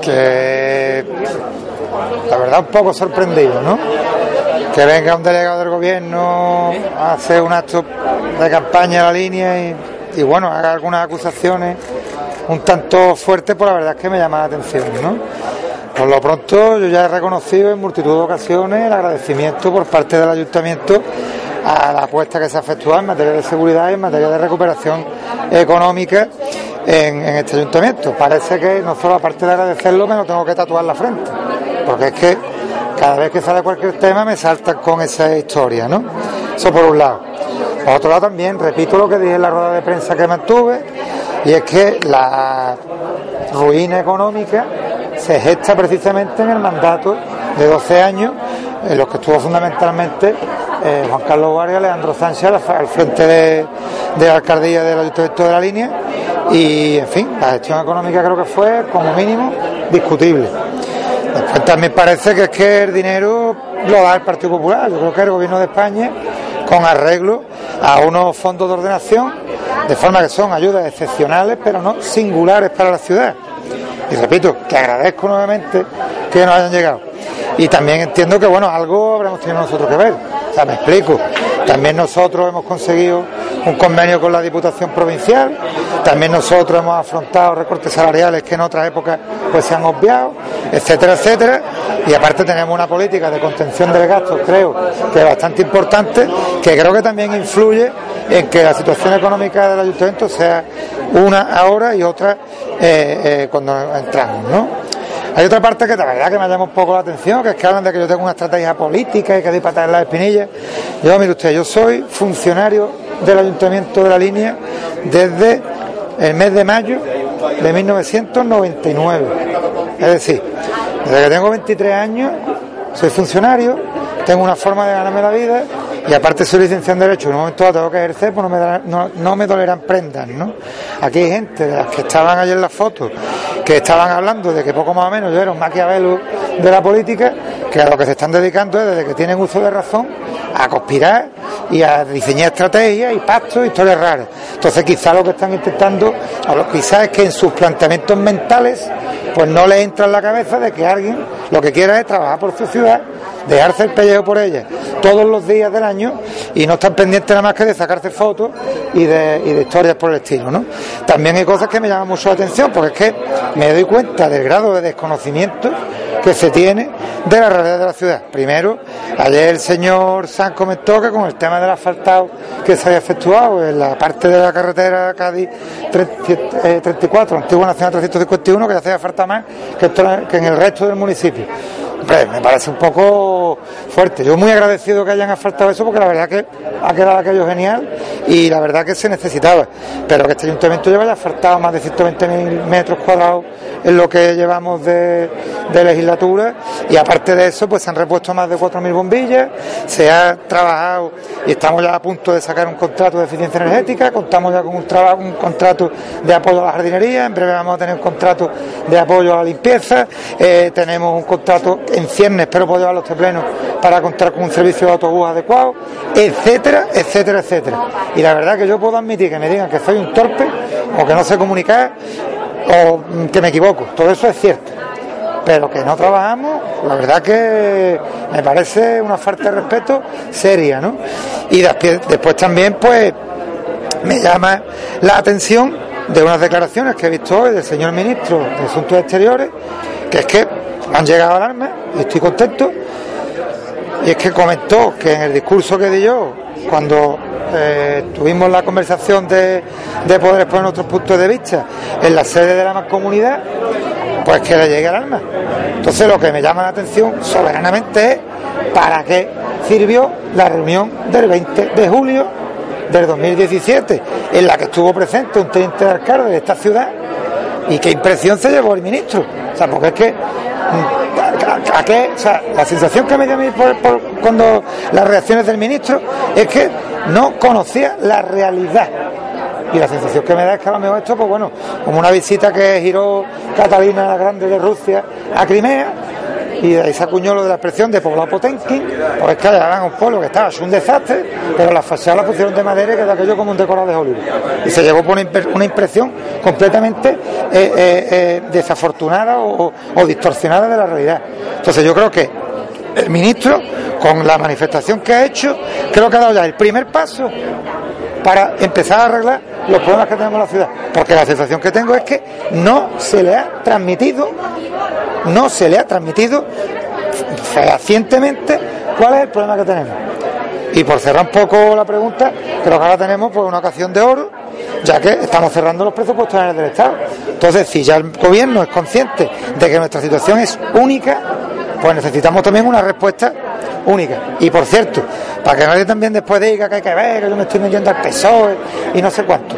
que la verdad un poco sorprendido, ¿no? Que venga un delegado del gobierno a hacer un acto de campaña a la línea y, bueno, haga algunas acusaciones un tanto fuertes, pues la verdad es que me llama la atención, ¿no? Por lo pronto yo ya he reconocido en multitud de ocasiones el agradecimiento por parte del ayuntamiento a la apuesta que se ha efectuado en materia de seguridad y en materia de recuperación económica en, este ayuntamiento. Parece que no solo aparte de agradecerlo me lo tengo que tatuar la frente, porque es que cada vez que sale cualquier tema me saltan con esa historia, ¿no? Eso por un lado. Por otro lado también, repito lo que dije en la rueda de prensa que mantuve, y es que la ruina económica se gesta precisamente en el mandato de 12 años, en los que estuvo fundamentalmente eh, Juan Carlos Guardia, Leandro Sánchez al frente de, la alcaldía del Ayuntamiento de la Línea y, en fin, la gestión económica creo que fue, como mínimo, discutible. Después también parece que es que el dinero lo da el Partido Popular. Yo creo que el Gobierno de España, con arreglo a unos fondos de ordenación, de forma que son ayudas excepcionales, pero no singulares para la ciudad. Y repito, que agradezco nuevamente que nos hayan llegado. Y también entiendo que, bueno, algo habremos tenido nosotros que ver. Sea, me explico. También nosotros hemos conseguido un convenio con la Diputación Provincial, también nosotros hemos afrontado recortes salariales que en otras épocas pues se han obviado, etcétera, etcétera, y aparte tenemos una política de contención del gasto, creo que es bastante importante, que creo que también influye en que la situación económica del ayuntamiento sea una ahora y otra eh, eh, cuando entramos, ¿no? Hay otra parte que verdad que me llama un poco la atención, que es que hablan de que yo tengo una estrategia política y que doy patar en las espinillas. Yo, mire usted, yo soy funcionario del Ayuntamiento de la Línea desde el mes de mayo de 1999. Es decir, desde que tengo 23 años soy funcionario, tengo una forma de ganarme la vida y aparte soy licenciado en Derecho, en un momento tengo que ejercer, pues no me, no, me dolerán prendas, ¿no? Aquí hay gente de las que estaban ayer en las fotos, que estaban hablando de que poco más o menos yo era un maquiavelo de la política, que a lo que se están dedicando es desde que tienen uso de razón a conspirar y a diseñar estrategias y pactos y historias raras. Entonces quizá lo que están intentando, quizás es que en sus planteamientos mentales, pues no les entra en la cabeza de que alguien lo que quiera es trabajar por su ciudad, dejarse el pellejo por ella todos los días del año y no están pendientes nada más que de sacarse fotos y de, historias por el estilo. ¿no? También hay cosas que me llaman mucho la atención porque es que me doy cuenta del grado de desconocimiento que se tiene de la realidad de la ciudad. Primero, ayer el señor San comentó que con el tema del asfaltado que se había efectuado en la parte de la carretera Cádiz 34, Antigua Nacional 351, que ya hacía falta más que en el resto del municipio me parece un poco fuerte. Yo muy agradecido que hayan asfaltado eso porque la verdad que ha quedado aquello genial y la verdad que se necesitaba. Pero que este ayuntamiento lleva ya asfaltado más de 120.000 metros cuadrados en lo que llevamos de, legislatura y aparte de eso pues se han repuesto más de 4.000 bombillas, se ha trabajado y estamos ya a punto de sacar un contrato de eficiencia energética, contamos ya con un, trabajo, un contrato de apoyo a la jardinería, en breve vamos a tener un contrato de apoyo a la limpieza, eh, tenemos un contrato en ciernes, pero puedo llevar los teplenos para contar con un servicio de autobús adecuado, etcétera, etcétera, etcétera. Y la verdad que yo puedo admitir que me digan que soy un torpe o que no sé comunicar o que me equivoco, todo eso es cierto. Pero que no trabajamos, la verdad que me parece una falta de respeto seria, ¿no? Y después también, pues, me llama la atención de unas declaraciones que he visto hoy del señor ministro de Asuntos Exteriores, que es que han llegado alarmas y estoy contento. Y es que comentó que en el discurso que di yo, cuando eh, tuvimos la conversación de, de, poder exponer nuestros puntos de vista en la sede de la mancomunidad, pues que le llegue alarma. Entonces lo que me llama la atención soberanamente es para qué sirvió la reunión del 20 de julio del 2017, en la que estuvo presente un teniente de alcalde de esta ciudad ¿Y qué impresión se llevó el ministro? O sea, porque es que mm, ¿A, qué? O sea, la sensación que me dio a mí cuando las reacciones del ministro es que no conocía la realidad. Y la sensación que me da es que a lo mejor esto, pues bueno, como una visita que giró Catalina la Grande de Rusia a Crimea, y de ahí se acuñó lo de la expresión de poblado Potenkin, pues es que allá un pueblo que estaba, es un desastre, pero las fachadas las pusieron de madera y quedó aquello como un decorado de Hollywood. Y se llevó por una impresión completamente eh, eh, eh, desafortunada o, distorsionada de la realidad. Entonces yo creo que el ministro, con la manifestación que ha hecho, creo que ha dado ya el primer paso para empezar a arreglar los problemas que tenemos en la ciudad. Porque la sensación que tengo es que no se le ha transmitido no se le ha transmitido fehacientemente cuál es el problema que tenemos. Y por cerrar un poco la pregunta, creo que ahora tenemos pues, una ocasión de oro, ya que estamos cerrando los presupuestos del Estado. Entonces, si ya el gobierno es consciente de que nuestra situación es única, pues necesitamos también una respuesta única. Y por cierto, para que nadie también después diga que hay que ver, que yo me estoy metiendo al PSOE y no sé cuánto.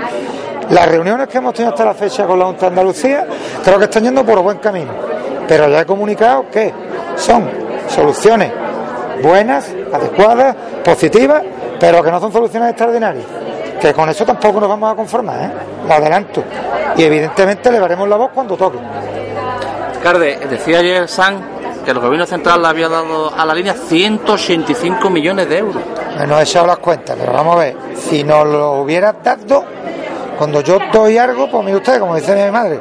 Las reuniones que hemos tenido hasta la fecha con la Junta de Andalucía creo que están yendo por buen camino pero ya he comunicado que son soluciones buenas, adecuadas, positivas, pero que no son soluciones extraordinarias. Que con eso tampoco nos vamos a conformar, ¿eh? lo adelanto. Y evidentemente le daremos la voz cuando toque. Carde, decía ayer San que el gobierno central le había dado a la línea 185 millones de euros. Me no he echado las cuentas, pero vamos a ver, si nos lo hubiera dado, cuando yo doy algo, pues mire usted, como dice mi madre,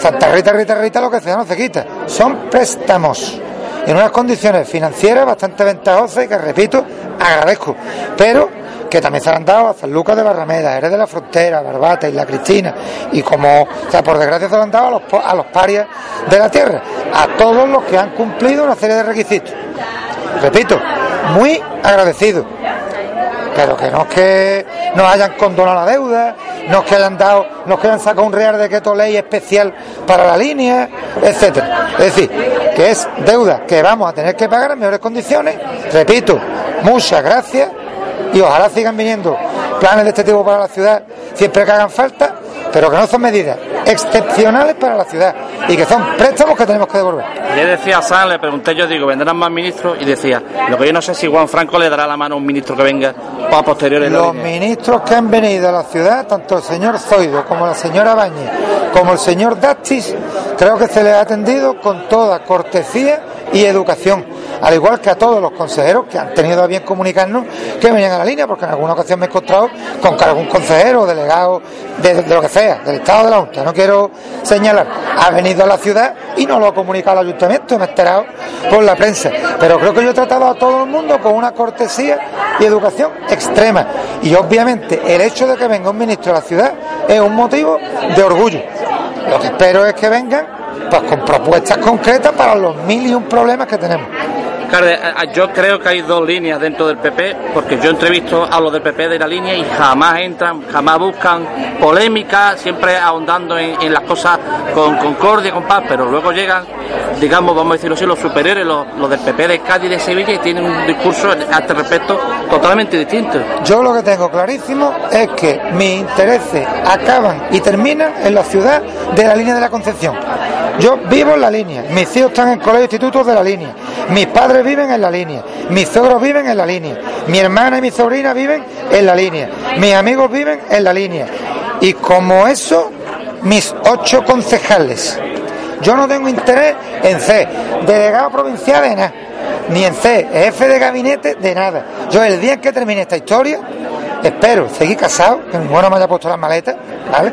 Santa Rita, Rita, Rita, lo que sea no se quita. Son préstamos en unas condiciones financieras bastante ventajosas y que, repito, agradezco. Pero que también se han dado a San Lucas de Barrameda, Eres de la Frontera, Barbata y La Cristina, y como, o sea, por desgracia se han dado a los, a los parias de la tierra, a todos los que han cumplido una serie de requisitos. Repito, muy agradecido pero que no es que nos hayan condonado la deuda, no es que hayan dado, no es que hayan sacado un real decreto ley especial para la línea, etcétera. Es decir, que es deuda que vamos a tener que pagar en mejores condiciones. Repito, muchas gracias y ojalá sigan viniendo planes de este tipo para la ciudad siempre que hagan falta pero que no son medidas excepcionales para la ciudad y que son préstamos que tenemos que devolver. Le decía a le pregunté yo, digo, ¿vendrán más ministros? Y decía, lo que yo no sé si Juan Franco le dará la mano a un ministro que venga para posteriores. Los ministros que han venido a la ciudad, tanto el señor Zoido como la señora Bañez, como el señor Dastis, creo que se les ha atendido con toda cortesía y educación al igual que a todos los consejeros que han tenido a bien comunicarnos que venían a la línea, porque en alguna ocasión me he encontrado con que algún consejero o delegado de, lo que sea, del Estado de la Junta, no quiero señalar, ha venido a la ciudad y no lo ha comunicado al ayuntamiento, me he enterado por la prensa. Pero creo que yo he tratado a todo el mundo con una cortesía y educación extrema. Y obviamente el hecho de que venga un ministro a la ciudad es un motivo de orgullo. Lo que espero es que vengan pues con propuestas concretas para los mil y un problemas que tenemos. Yo creo que hay dos líneas dentro del PP, porque yo entrevisto a los del PP de la línea y jamás entran, jamás buscan polémica, siempre ahondando en, las cosas con concordia, con paz, pero luego llegan, digamos, vamos a decirlo así, los superiores, los, del PP de Cádiz y de Sevilla, y tienen un discurso a este respecto totalmente distinto. Yo lo que tengo clarísimo es que mis intereses acaban y terminan en la ciudad de la línea de la Concepción. Yo vivo en la línea, mis hijos están en colegio institutos de la línea, mis padres viven en la línea, mis suegros viven en la línea, mi hermana y mi sobrina viven en la línea, mis amigos viven en la línea. Y como eso, mis ocho concejales. Yo no tengo interés en ser delegado provincial de nada, ni en ser jefe de gabinete de nada. Yo el día en que termine esta historia, espero seguir casado, que mi bueno me haya puesto las maletas, ¿vale?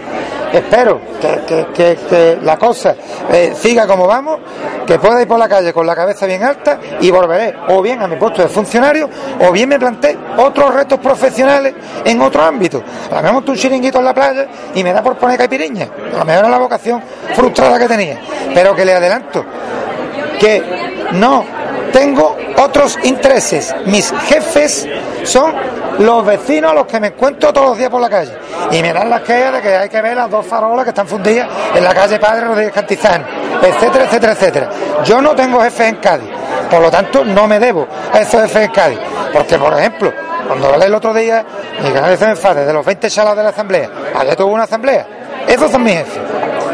espero que, la cosa eh, siga como vamos, que pueda ir por la calle con la cabeza bien alta y volveré o bien a mi puesto de funcionario o bien me planteé otros retos profesionales en otro ámbito. A lo mejor un chiringuito en la playa y me da por poner caipiriña. A lo mejor era la vocación frustrada que tenía. Pero que le adelanto que no tengo otros intereses. Mis jefes son los vecinos a los que me encuentro todos los días por la calle. Y me dan las quejas de que hay que ver las dos farolas que están fundidas en la calle Padre Rodríguez Cantizano, etcétera, etcétera, etcétera. Yo no tengo jefes en Cádiz, por lo tanto no me debo a esos jefes en Cádiz. Porque, por ejemplo, cuando hablé el otro día, mi canal se me de los 20 salas de la asamblea, allá tuvo una asamblea. Esos son mis jefes.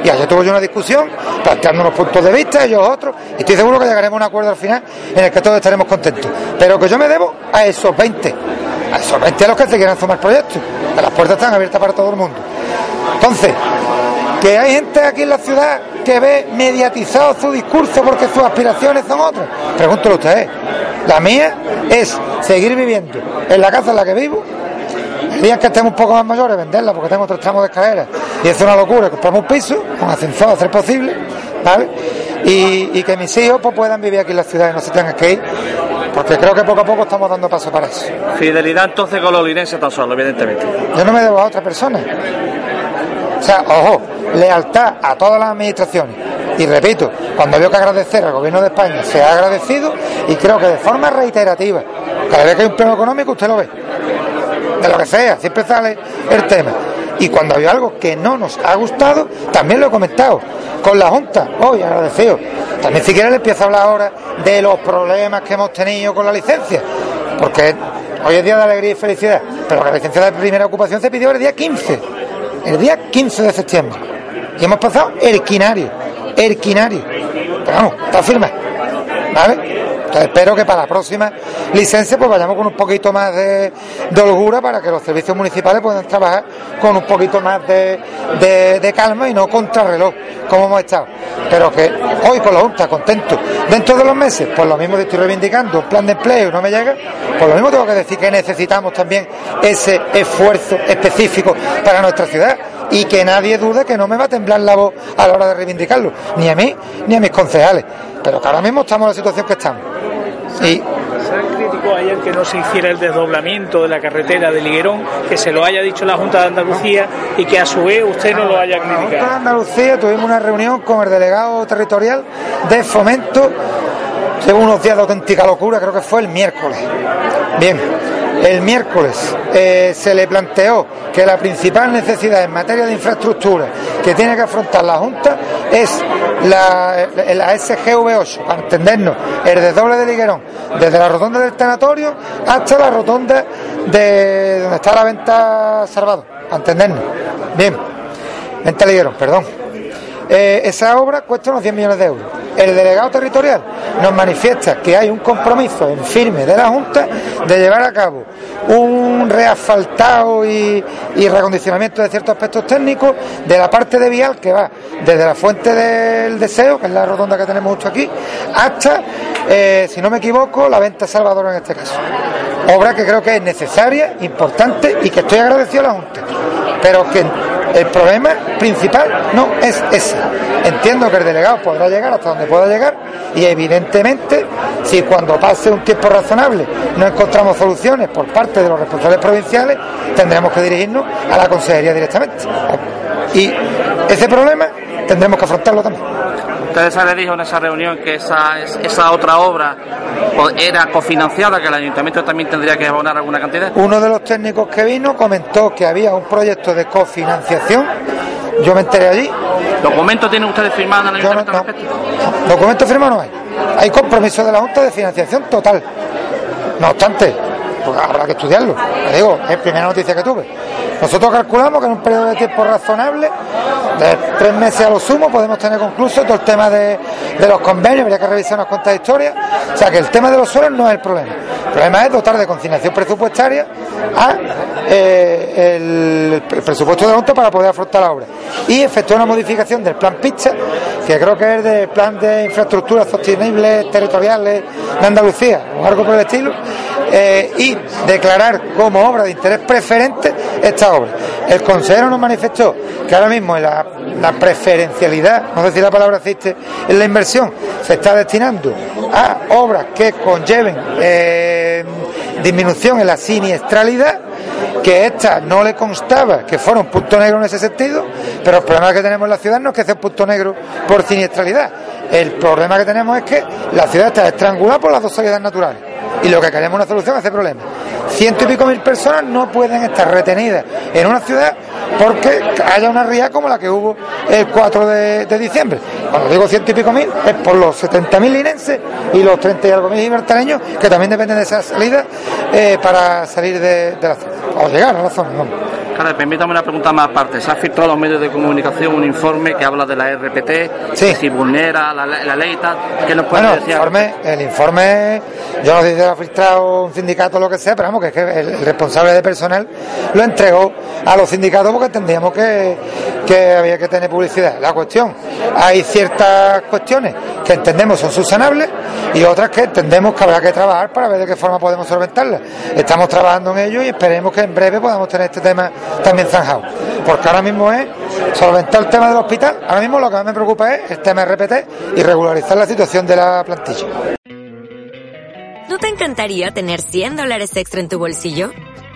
Y ayer tuve yo una discusión, planteando unos puntos de vista, ellos otros, y estoy seguro que llegaremos a un acuerdo al final en el que todos estaremos contentos. Pero que yo me debo a esos 20, 20 a los que se quieran sumar proyectos, las puertas están abiertas para todo el mundo. Entonces, que hay gente aquí en la ciudad que ve mediatizado su discurso porque sus aspiraciones son otras. Pregúntelo usted. ¿eh? La mía es seguir viviendo en la casa en la que vivo. El día que estemos un poco más mayores, venderla porque tengo otros tramos de escalera y es una locura. Compramos un piso con ascensor a ser posible, ¿vale? Y, que mis hijos pues, puedan vivir aquí en la ciudad y no se tengan que ir porque creo que poco a poco estamos dando paso para eso. Fidelidad entonces con los linenses tan solo, evidentemente. Yo no me debo a otra persona. O sea, ojo, lealtad a todas las administraciones. Y repito, cuando veo que agradecer al gobierno de España se ha agradecido y creo que de forma reiterativa, cada vez que hay un pleno económico usted lo ve, de lo que sea, siempre sale el tema. Y cuando hay algo que no nos ha gustado, también lo he comentado con la Junta, hoy agradecido. También si quiere le empiezo a hablar ahora de los problemas que hemos tenido con la licencia, porque hoy es día de alegría y felicidad, pero la licencia de primera ocupación se pidió el día 15, el día 15 de septiembre. Y hemos pasado erquinario, erquinario. Pero vamos, está firme. ¿Vale? Espero que para la próxima licencia pues vayamos con un poquito más de, holgura para que los servicios municipales puedan trabajar con un poquito más de, calma y no contrarreloj, como hemos estado. Pero que hoy con la Junta, contento. Dentro de los meses, pues lo mismo estoy reivindicando un plan de empleo no me llega, pues lo mismo tengo que decir que necesitamos también ese esfuerzo específico para nuestra ciudad y que nadie dude que no me va a temblar la voz a la hora de reivindicarlo, ni a mí ni a mis concejales. Pero que ahora mismo estamos en la situación que estamos. Y se criticó ayer que no se hiciera el desdoblamiento de la carretera de Liguerón, que se lo haya dicho la Junta de Andalucía y que a su vez usted no lo haya criticado. La Junta de Andalucía tuvimos una reunión con el delegado territorial de fomento, de unos días de auténtica locura, creo que fue el miércoles. Bien, el miércoles eh, se le planteó que la principal necesidad en materia de infraestructura que tiene que afrontar la Junta es la, la SGV8, para entendernos, el desdoble de Liguerón, desde la rotonda del tanatorio hasta la rotonda de donde está la venta Salvador, para entendernos. Bien, venta Liguerón, perdón. Eh, esa obra cuesta unos 10 millones de euros. El delegado territorial nos manifiesta que hay un compromiso en firme de la Junta de llevar a cabo un reasfaltado y, recondicionamiento de ciertos aspectos técnicos de la parte de vial que va desde la fuente del deseo, que es la rotonda que tenemos justo aquí, hasta, eh, si no me equivoco, la venta Salvador en este caso. Obra que creo que es necesaria, importante y que estoy agradecido a la Junta, pero que el problema principal no es ese. Entiendo que el delegado podrá llegar hasta donde pueda llegar y evidentemente si cuando pase un tiempo razonable no encontramos soluciones por parte de los responsables provinciales, tendremos que dirigirnos a la consejería directamente. Y ese problema tendremos que afrontarlo también. Ustedes le dijo en esa reunión que esa, esa otra obra era cofinanciada, que el ayuntamiento también tendría que abonar alguna cantidad. Uno de los técnicos que vino comentó que había un proyecto de cofinanciación. Yo me enteré allí. ¿Documentos tienen ustedes firmados en el ayuntamiento? No, Documentos firmados no hay. Hay compromiso de la Junta de financiación total. No obstante, pues habrá que estudiarlo. Le digo, es la primera noticia que tuve. Nosotros calculamos que en un periodo de tiempo razonable, de tres meses a lo sumo, podemos tener concluso todo el tema de, los convenios, habría que revisar unas cuantas historias. O sea que el tema de los suelos no es el problema. El problema es dotar de consignación presupuestaria a eh, el, presupuesto de monto para poder afrontar la obra. Y efectuar una modificación del plan PICHA, que creo que es del plan de infraestructuras sostenibles territoriales de Andalucía, o algo por el estilo, eh, y declarar como obra de interés preferente esta obra. El consejero nos manifestó que ahora mismo la, preferencialidad, no sé si la palabra existe, en la inversión se está destinando a obras que conlleven eh, disminución en la siniestralidad que esta no le constaba que fuera un punto negro en ese sentido, pero el problema que tenemos en la ciudad no es que sea un punto negro por siniestralidad. El problema que tenemos es que la ciudad está estrangulada por las dos salidas naturales y lo que queremos es una solución a ese problema. Ciento y pico mil personas no pueden estar retenidas en una ciudad porque haya una ría como la que hubo el 4 de, diciembre. Cuando digo ciento y pico mil es por los 70 mil linenses y los 30 y algo mil libertarios que también dependen de esa salida eh, para salir de, la zona o llegar a la zona. Claro, permítame una pregunta más aparte. Se ha filtrado a los medios de comunicación un informe que habla de la RPT, Sí. si vulnera la, la ley y tal. ¿Qué nos puede Bueno, el decir? informe, el informe, yo no sé si lo ha filtrado un sindicato o lo que sea, pero vamos, que es que el, el responsable de personal lo entregó a los sindicatos porque entendíamos que, que había que tener publicidad. La cuestión, hay ciertas cuestiones que entendemos son subsanables y otras que entendemos que habrá que trabajar para ver de qué forma podemos solventarlas. Estamos trabajando en ello y esperemos que en breve podamos tener este tema también zanjado. Porque ahora mismo es solventar el tema del hospital. Ahora mismo lo que más me preocupa es el tema RPT y regularizar la situación de la plantilla. ¿No te encantaría tener 100 dólares extra en tu bolsillo?